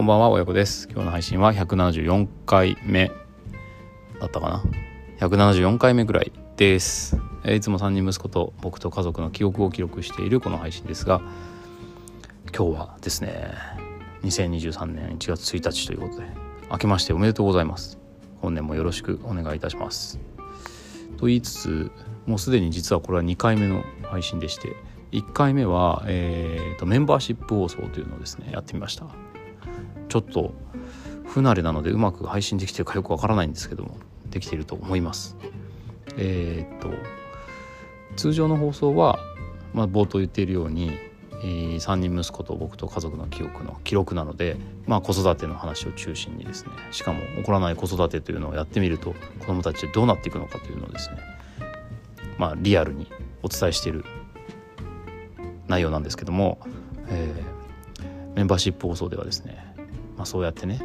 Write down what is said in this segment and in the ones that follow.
こんばんは親子です。今日の配信は174回目だったかな。174回目ぐらいです。いつも3人息子と僕と家族の記憶を記録しているこの配信ですが今日はですね2023年1月1日ということで明けましておめでとうございます。本年もよろしくお願いいたします。と言いつつもうすでに実はこれは2回目の配信でして1回目は、えーと、メンバーシップ放送というのをですねやってみました。ちょっと不慣れなのでうまく配信できてるかよくわからないんですけどもできていると思います。えっ、と通常の放送は、まあ、冒頭言っているように、えー、3人息子と僕と家族の記憶の記録なので、まあ、子育ての話を中心にですねしかも起こらない子育てというのをやってみると子どもたちどうなっていくのかというのをですねまあリアルにお伝えしている内容なんですけども、えー、メンバーシップ放送ではですね、まあ、そうやってね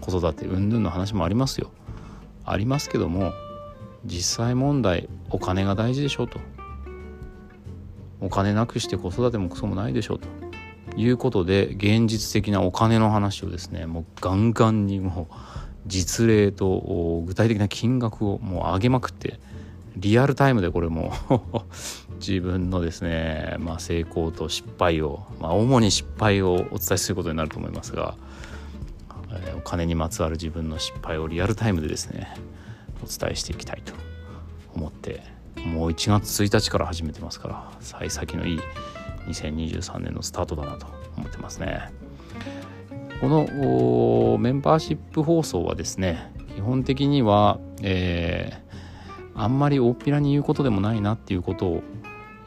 子育て云々の話もありますよ。ありますけども実際問題お金が大事でしょうと。お金なくして子育てもクソもないでしょうと。いうことで現実的なお金の話をですねもうガンガンにもう実例と具体的な金額をもう上げまくってリアルタイムでこれも 自分のですね、まあ、成功と失敗を、まあ、主に失敗をお伝えすることになると思いますが、えー、お金にまつわる自分の失敗をリアルタイムでですねお伝えしていきたいと思ってもう1月1日から始めてますから幸先のいい2023年のスタートだなと思ってますね。このメンバーシップ放送はですね基本的には、えー、あんまり大っぴらに言うことでもないなっていうことを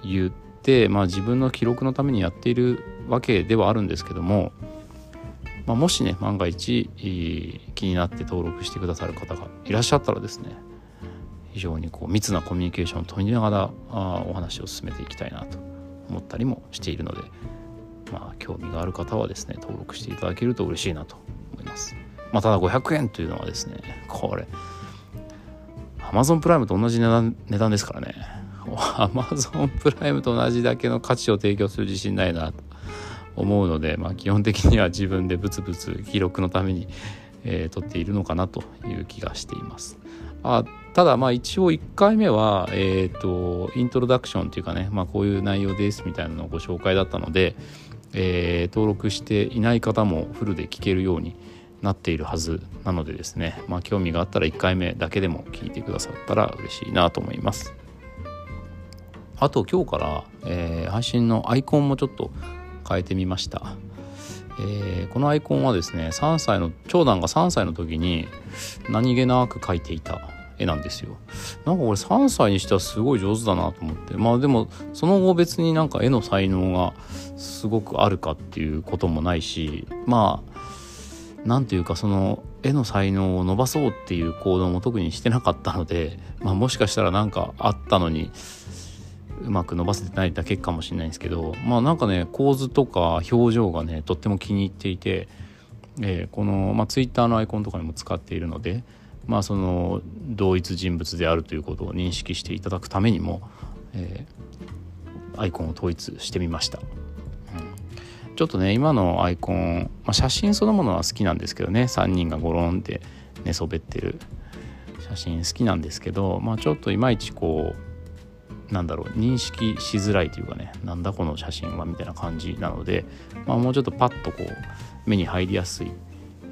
言って、まあ、自分の記録のためにやっているわけではあるんですけども、まあ、もしね万が一気になって登録してくださる方がいらっしゃったらですね非常にこう密なコミュニケーションを取りながらあお話を進めていきたいなと思ったりもしているので、まあ、興味がある方はですね登録していただけると嬉しいなと思います。まあ、ただ500円というのはですねこれ Amazon プライムと同じ値段値段ですからね Amazon プライムと同じだけの価値を提供する自信ないなと思うので、まあ、基本的には自分でブツブツ記録のために、えー、撮っているのかなという気がしています。あただまあ一応1回目は、えーと、イントロダクションというかね、まあ、こういう内容ですみたいなのをご紹介だったので、えー、登録していない方もフルで聞けるようになっているはずなのでですね、まあ、興味があったら1回目だけでも聞いてくださったら嬉しいなと思います。あと今日から、えー、配信のアイコンもちょっと変えてみました。えー、このアイコンはですね3歳の長男が3歳の時に何気なく描いていた絵なんですよなんか俺3歳にしてはすごい上手だなと思ってまあでもその後別になんか絵の才能がすごくあるかっていうこともないしまあ何ていうかその絵の才能を伸ばそうっていう行動も特にしてなかったので、まあ、もしかしたら何かあったのにうまく伸ばせてないだけかもしれないんですけどまあなんかね構図とか表情がねとっても気に入っていて、えー、この、まあ、Twitter のアイコンとかにも使っているのでまあその同一人物であるということを認識していただくためにも、えー、アイコンを統一してみました。ちょっとね今のアイコン、まあ、写真そのものは好きなんですけどね。3人がゴロンって寝そべってる。写真好きなんですけど、まあ、ちょっといまいちこうなんだろう認識しづらいというかね。なんだこの写真はみたいな感じなので、まあ、もうちょっとパッとこう目に入りやすい、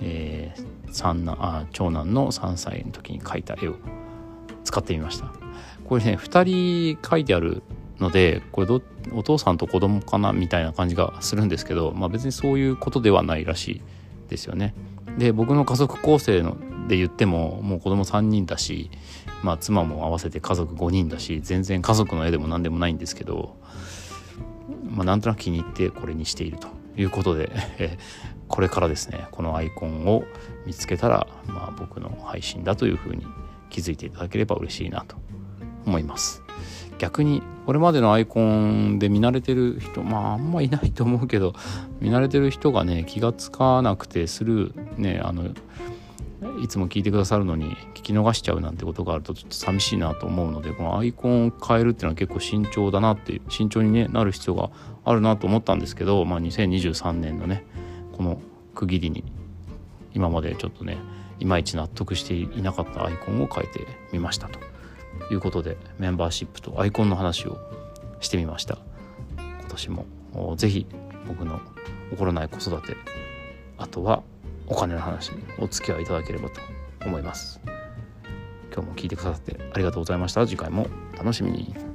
えー、三男あ長男の3歳の時に描いた絵を使ってみました。これね2人描いてあるのでこれどお父さんと子供かなみたいな感じがするんですけど、まあ、別にそういうことではないらしいですよねで僕の家族構成ので言ってももう子供3人だしまあ妻も合わせて家族5人だし全然家族の絵でも何でもないんですけど、まあ、なんとなく気に入ってこれにしているということでこれからですねこのアイコンを見つけたら、まあ、僕の配信だというふうに気づいていただければ嬉しいなと思います。逆にこれまでのアイコンで見慣れてる人まああんまいないと思うけど見慣れてる人がね気が付かなくてスルーねあのいつも聞いてくださるのに聞き逃しちゃうなんてことがあるとちょっと寂しいなと思うのでこのアイコンを変えるっていうのは結構慎重だなっていう慎重に、ね、なる必要があるなと思ったんですけど、まあ、2023年のねこの区切りに今までちょっとねいまいち納得していなかったアイコンを変えてみましたと。いうことでメンバーシップとアイコンの話をしてみました。今年も是非僕の起こらない子育てあとはお金の話にお付き合いいただければと思います。今日も聞いてくださってありがとうございました。次回も楽しみに。